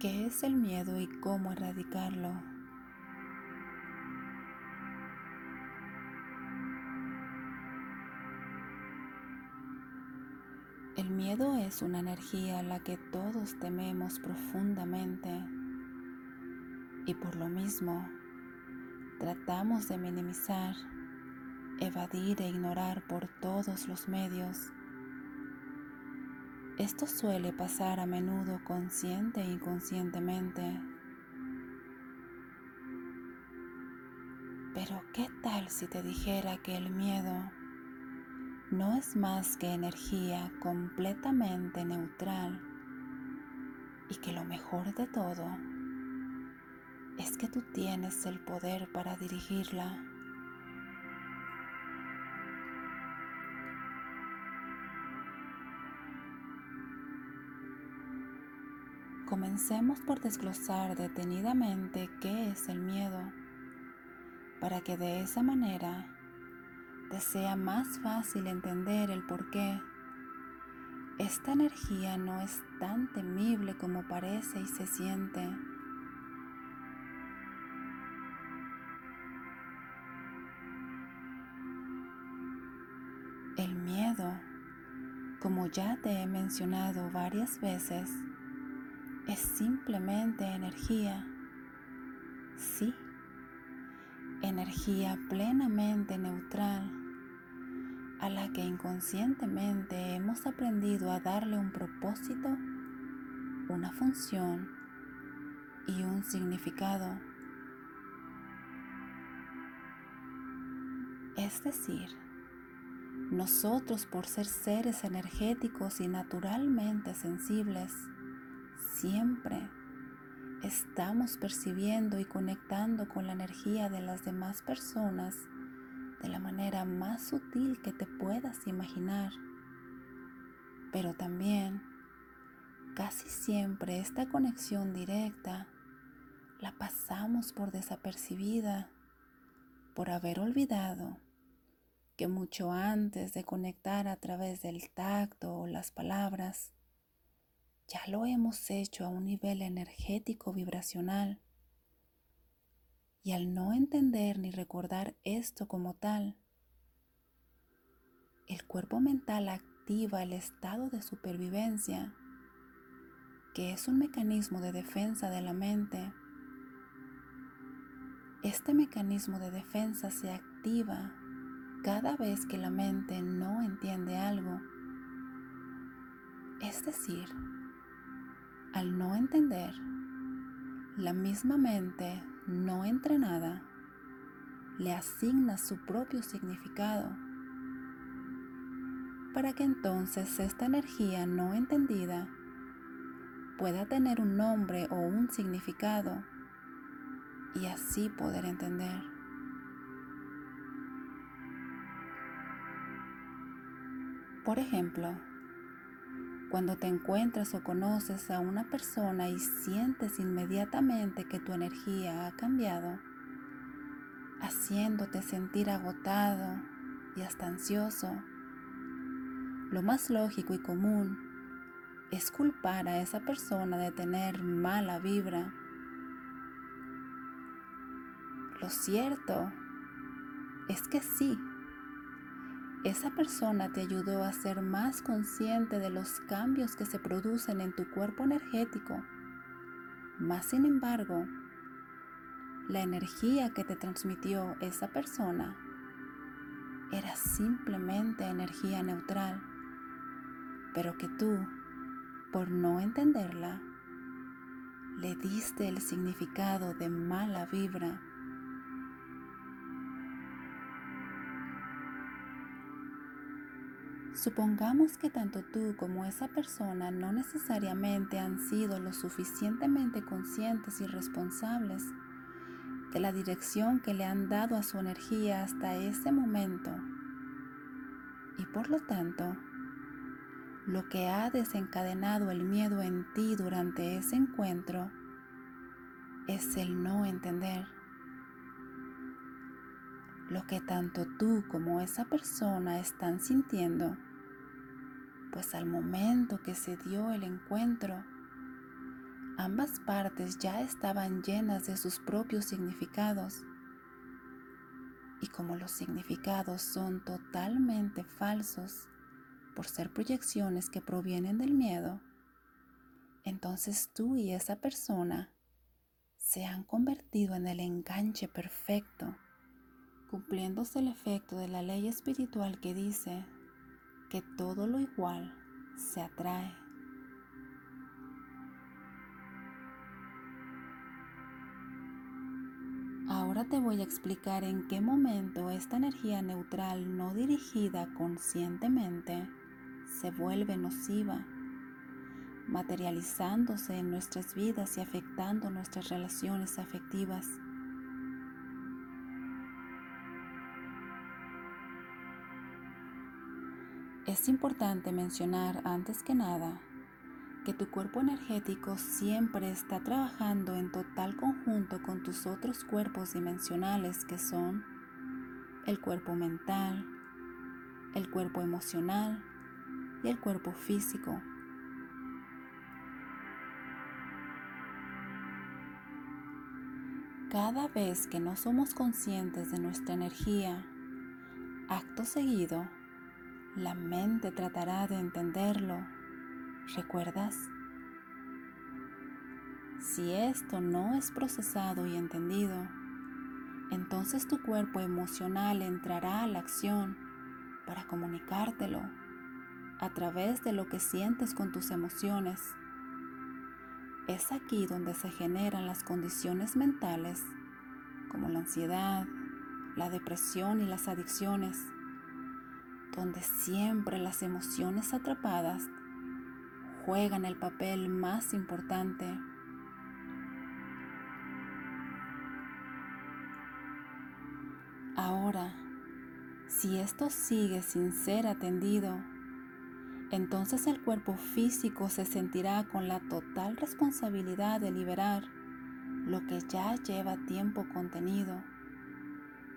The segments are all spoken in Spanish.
¿Qué es el miedo y cómo erradicarlo? El miedo es una energía a la que todos tememos profundamente y por lo mismo tratamos de minimizar, evadir e ignorar por todos los medios esto suele pasar a menudo consciente e inconscientemente. Pero ¿qué tal si te dijera que el miedo no es más que energía completamente neutral y que lo mejor de todo es que tú tienes el poder para dirigirla? Comencemos por desglosar detenidamente qué es el miedo, para que de esa manera te sea más fácil entender el por qué esta energía no es tan temible como parece y se siente. El miedo, como ya te he mencionado varias veces, es simplemente energía. Sí, energía plenamente neutral a la que inconscientemente hemos aprendido a darle un propósito, una función y un significado. Es decir, nosotros por ser seres energéticos y naturalmente sensibles, siempre estamos percibiendo y conectando con la energía de las demás personas de la manera más sutil que te puedas imaginar. Pero también, casi siempre esta conexión directa la pasamos por desapercibida, por haber olvidado que mucho antes de conectar a través del tacto o las palabras, ya lo hemos hecho a un nivel energético vibracional. Y al no entender ni recordar esto como tal, el cuerpo mental activa el estado de supervivencia, que es un mecanismo de defensa de la mente. Este mecanismo de defensa se activa cada vez que la mente no entiende algo. Es decir, al no entender, la misma mente no entrenada le asigna su propio significado para que entonces esta energía no entendida pueda tener un nombre o un significado y así poder entender. Por ejemplo, cuando te encuentras o conoces a una persona y sientes inmediatamente que tu energía ha cambiado, haciéndote sentir agotado y hasta ansioso, lo más lógico y común es culpar a esa persona de tener mala vibra. Lo cierto es que sí, esa persona te ayudó a ser más consciente de los cambios que se producen en tu cuerpo energético. Más sin embargo, la energía que te transmitió esa persona era simplemente energía neutral, pero que tú, por no entenderla, le diste el significado de mala vibra Supongamos que tanto tú como esa persona no necesariamente han sido lo suficientemente conscientes y responsables de la dirección que le han dado a su energía hasta ese momento. Y por lo tanto, lo que ha desencadenado el miedo en ti durante ese encuentro es el no entender. Lo que tanto tú como esa persona están sintiendo pues al momento que se dio el encuentro, ambas partes ya estaban llenas de sus propios significados. Y como los significados son totalmente falsos por ser proyecciones que provienen del miedo, entonces tú y esa persona se han convertido en el enganche perfecto, cumpliéndose el efecto de la ley espiritual que dice que todo lo igual se atrae. Ahora te voy a explicar en qué momento esta energía neutral no dirigida conscientemente se vuelve nociva, materializándose en nuestras vidas y afectando nuestras relaciones afectivas. Es importante mencionar antes que nada que tu cuerpo energético siempre está trabajando en total conjunto con tus otros cuerpos dimensionales que son el cuerpo mental, el cuerpo emocional y el cuerpo físico. Cada vez que no somos conscientes de nuestra energía, acto seguido, la mente tratará de entenderlo ¿Recuerdas? Si esto no es procesado y entendido, entonces tu cuerpo emocional entrará a la acción para comunicártelo a través de lo que sientes con tus emociones. Es aquí donde se generan las condiciones mentales como la ansiedad, la depresión y las adicciones, donde siempre las emociones atrapadas juegan el papel más importante. Ahora, si esto sigue sin ser atendido, entonces el cuerpo físico se sentirá con la total responsabilidad de liberar lo que ya lleva tiempo contenido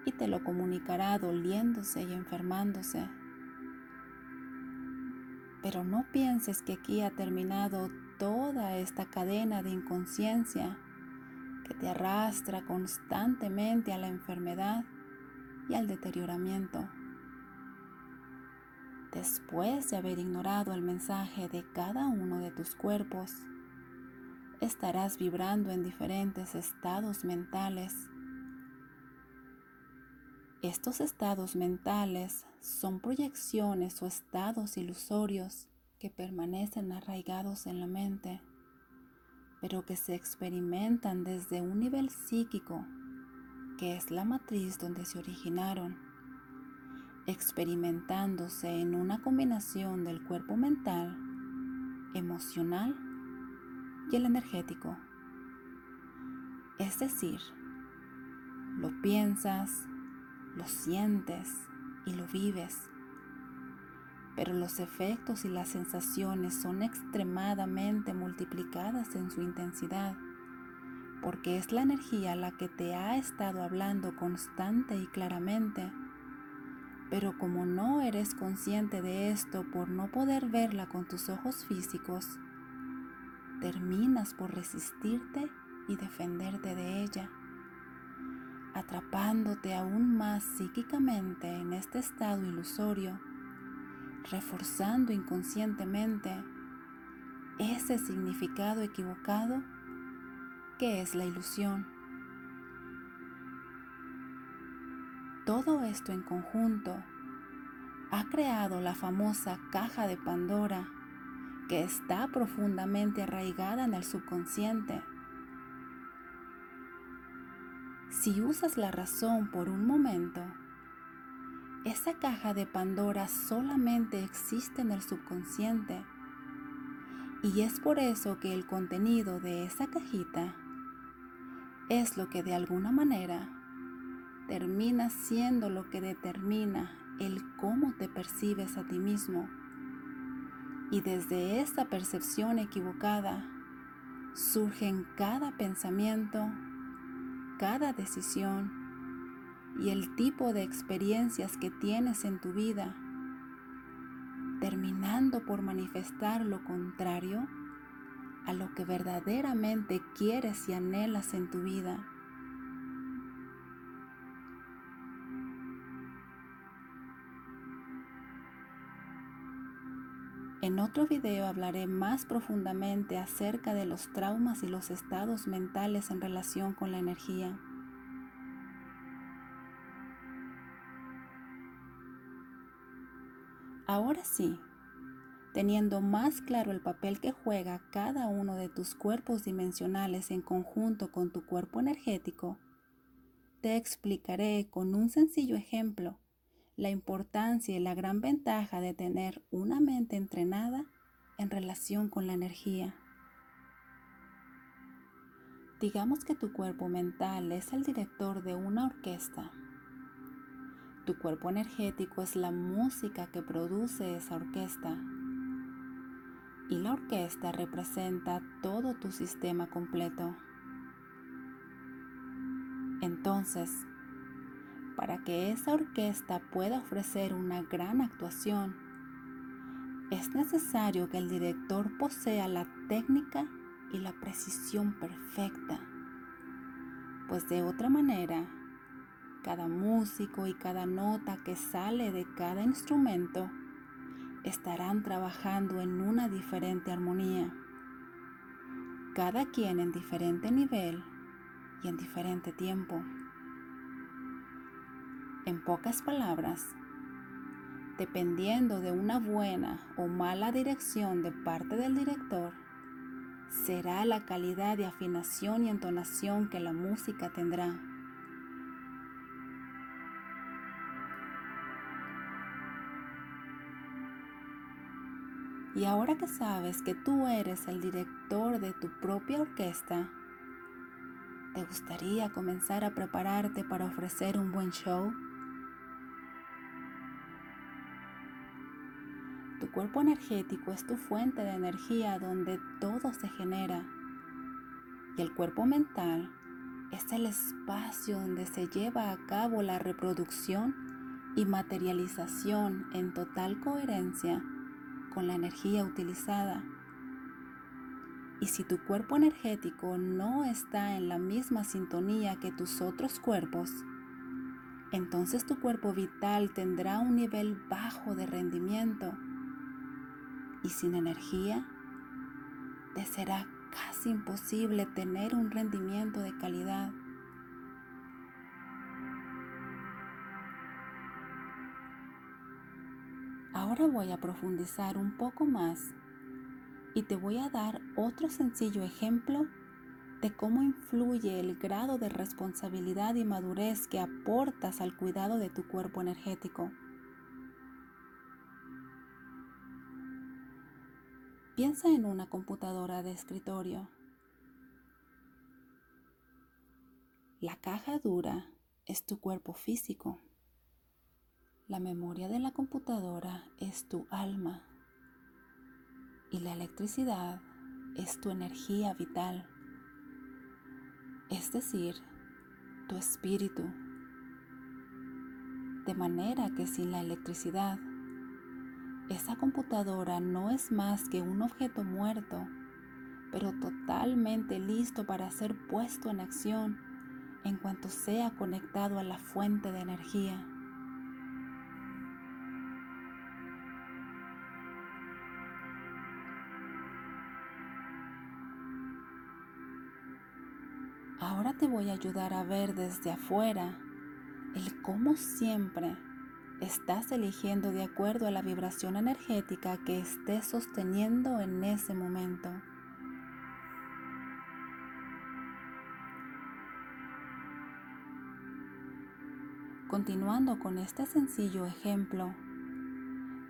y te lo comunicará doliéndose y enfermándose. Pero no pienses que aquí ha terminado toda esta cadena de inconsciencia que te arrastra constantemente a la enfermedad y al deterioramiento. Después de haber ignorado el mensaje de cada uno de tus cuerpos, estarás vibrando en diferentes estados mentales estos estados mentales son proyecciones o estados ilusorios que permanecen arraigados en la mente, pero que se experimentan desde un nivel psíquico, que es la matriz donde se originaron, experimentándose en una combinación del cuerpo mental, emocional y el energético. Es decir, lo piensas, lo sientes y lo vives. Pero los efectos y las sensaciones son extremadamente multiplicadas en su intensidad, porque es la energía la que te ha estado hablando constante y claramente. Pero como no eres consciente de esto por no poder verla con tus ojos físicos, terminas por resistirte y defenderte de ella atrapándote aún más psíquicamente en este estado ilusorio, reforzando inconscientemente ese significado equivocado que es la ilusión. Todo esto en conjunto ha creado la famosa caja de Pandora que está profundamente arraigada en el subconsciente si usas la razón por un momento, esa caja de Pandora solamente existe en el subconsciente. Y es por eso que el contenido de esa cajita es lo que de alguna manera termina siendo lo que determina el cómo te percibes a ti mismo. Y desde esa percepción equivocada surgen cada pensamiento, cada decisión y el tipo de experiencias que tienes en tu vida, terminando por manifestar lo contrario a lo que verdaderamente quieres y anhelas en tu vida. En otro video hablaré más profundamente acerca de los traumas y los estados mentales en relación con la energía. Ahora sí, teniendo más claro el papel que juega cada uno de tus cuerpos dimensionales en conjunto con tu cuerpo energético, te explicaré con un sencillo ejemplo la importancia y la gran ventaja de tener una mente entrenada en relación con la energía. Digamos que tu cuerpo mental es el director de una orquesta. Tu cuerpo energético es la música que produce esa orquesta. Y la orquesta representa todo tu sistema completo. Entonces, para que esa orquesta pueda ofrecer una gran actuación, es necesario que el director posea la técnica y la precisión perfecta, pues de otra manera, cada músico y cada nota que sale de cada instrumento estarán trabajando en una diferente armonía, cada quien en diferente nivel y en diferente tiempo. En pocas palabras, dependiendo de una buena o mala dirección de parte del director, será la calidad de afinación y entonación que la música tendrá. Y ahora que sabes que tú eres el director de tu propia orquesta, ¿te gustaría comenzar a prepararte para ofrecer un buen show? Cuerpo energético es tu fuente de energía donde todo se genera. Y el cuerpo mental es el espacio donde se lleva a cabo la reproducción y materialización en total coherencia con la energía utilizada. Y si tu cuerpo energético no está en la misma sintonía que tus otros cuerpos, entonces tu cuerpo vital tendrá un nivel bajo de rendimiento y sin energía, te será casi imposible tener un rendimiento de calidad. Ahora voy a profundizar un poco más y te voy a dar otro sencillo ejemplo de cómo influye el grado de responsabilidad y madurez que aportas al cuidado de tu cuerpo energético. Piensa en una computadora de escritorio. La caja dura es tu cuerpo físico. La memoria de la computadora es tu alma. Y la electricidad es tu energía vital. Es decir, tu espíritu. De manera que sin la electricidad esa computadora no es más que un objeto muerto, pero totalmente listo para ser puesto en acción en cuanto sea conectado a la fuente de energía. Ahora te voy a ayudar a ver desde afuera el cómo siempre estás eligiendo de acuerdo a la vibración energética que estés sosteniendo en ese momento. Continuando con este sencillo ejemplo,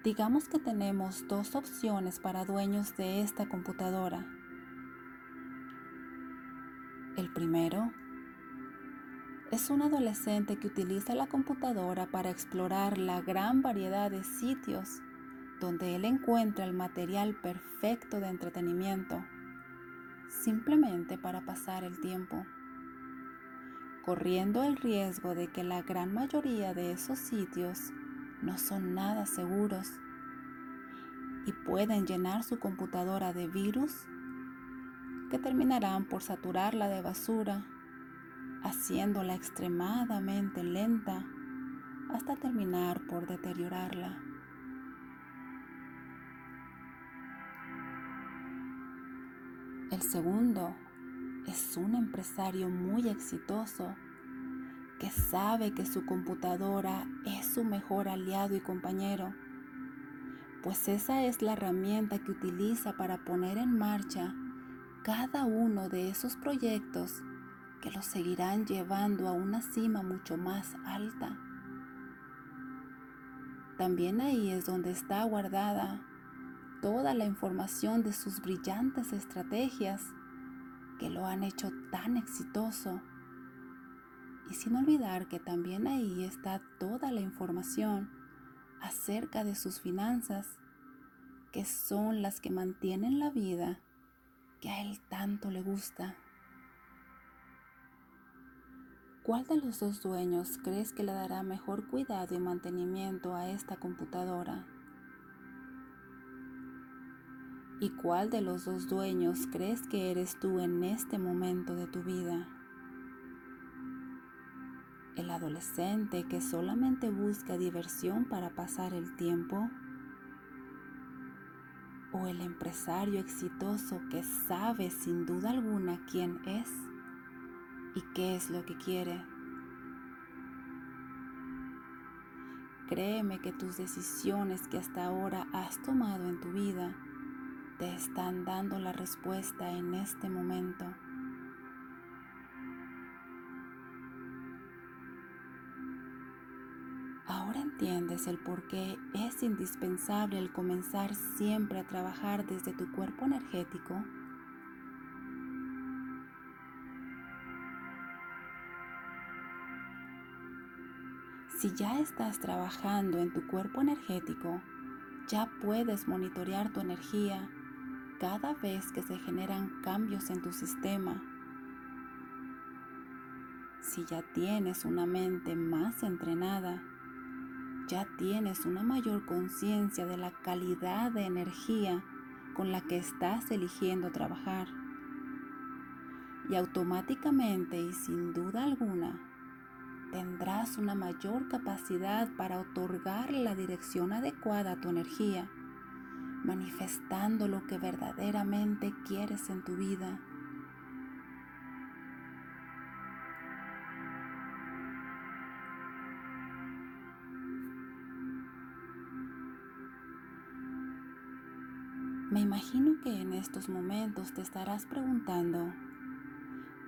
digamos que tenemos dos opciones para dueños de esta computadora. El primero es un adolescente que utiliza la computadora para explorar la gran variedad de sitios donde él encuentra el material perfecto de entretenimiento, simplemente para pasar el tiempo, corriendo el riesgo de que la gran mayoría de esos sitios no son nada seguros y pueden llenar su computadora de virus que terminarán por saturarla de basura, haciéndola extremadamente lenta hasta terminar por deteriorarla. El segundo es un empresario muy exitoso que sabe que su computadora es su mejor aliado y compañero, pues esa es la herramienta que utiliza para poner en marcha cada uno de esos proyectos que los seguirán llevando a una cima mucho más alta. También ahí es donde está guardada toda la información de sus brillantes estrategias que lo han hecho tan exitoso y sin olvidar que también ahí está toda la información acerca de sus finanzas, que son las que mantienen la vida que a él tanto le gusta. ¿Cuál de los dos dueños crees que le dará mejor cuidado y mantenimiento a esta computadora? ¿Y cuál de los dos dueños crees que eres tú en este momento de tu vida? el adolescente que solamente busca diversión para pasar el tiempo, o el empresario exitoso que sabe sin duda alguna quién es y qué es lo que quiere. Créeme que tus decisiones que hasta ahora has tomado en tu vida te están dando la respuesta en este momento. Ahora entiendes el por qué es indispensable el comenzar siempre a trabajar desde tu cuerpo energético. Si ya estás trabajando en tu cuerpo energético, ya puedes monitorear tu energía cada vez que se generan cambios en tu sistema. Si ya tienes una mente más entrenada, ya tienes una mayor conciencia de la calidad de energía con la que estás eligiendo trabajar. Y automáticamente y sin duda alguna, tendrás una mayor capacidad para otorgar la dirección adecuada a tu energía, manifestando lo que verdaderamente quieres en tu vida. Me imagino que en estos momentos te estarás preguntando,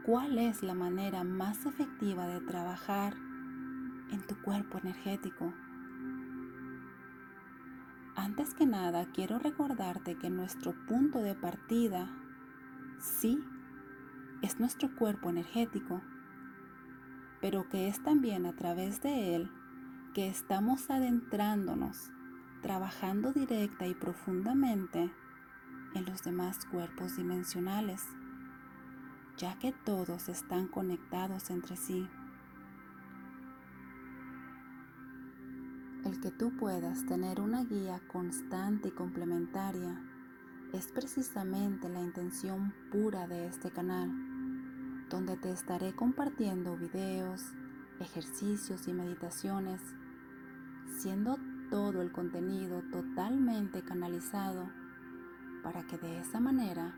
¿cuál es la manera más efectiva de trabajar en tu cuerpo energético? Antes que nada, quiero recordarte que nuestro punto de partida, sí, es nuestro cuerpo energético, pero que es también a través de él que estamos adentrándonos, trabajando directa y profundamente en los demás cuerpos dimensionales, ya que todos están conectados entre sí. El que tú puedas tener una guía constante y complementaria es precisamente la intención pura de este canal, donde te estaré compartiendo videos, ejercicios y meditaciones, siendo todo el contenido totalmente canalizado para que de esa manera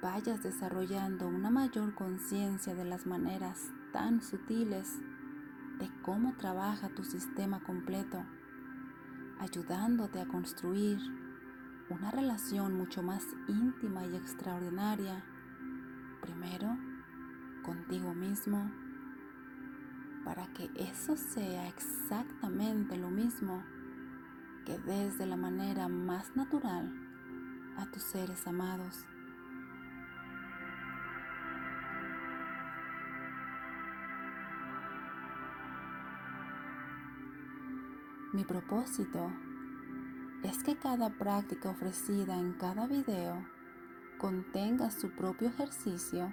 vayas desarrollando una mayor conciencia de las maneras tan sutiles de cómo trabaja tu sistema completo, ayudándote a construir una relación mucho más íntima y extraordinaria, primero contigo mismo, para que eso sea exactamente lo mismo que desde la manera más natural a tus seres amados. Mi propósito es que cada práctica ofrecida en cada video contenga su propio ejercicio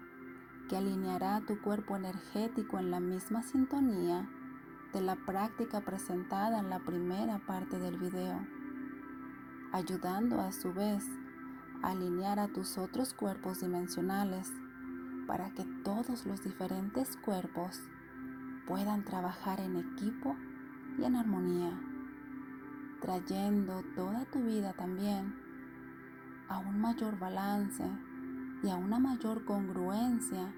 que alineará tu cuerpo energético en la misma sintonía de la práctica presentada en la primera parte del video, ayudando a su vez alinear a tus otros cuerpos dimensionales para que todos los diferentes cuerpos puedan trabajar en equipo y en armonía, trayendo toda tu vida también a un mayor balance y a una mayor congruencia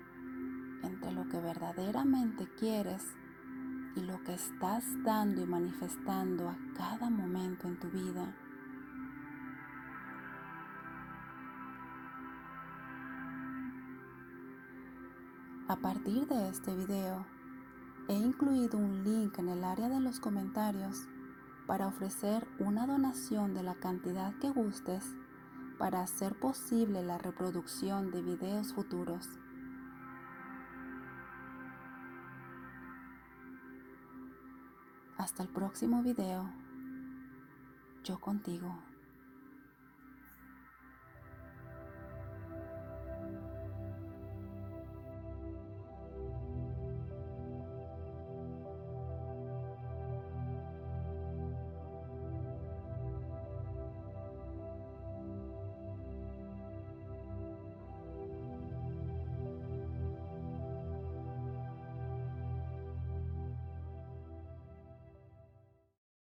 entre lo que verdaderamente quieres y lo que estás dando y manifestando a cada momento en tu vida. A partir de este video, he incluido un link en el área de los comentarios para ofrecer una donación de la cantidad que gustes para hacer posible la reproducción de videos futuros. Hasta el próximo video. Yo contigo.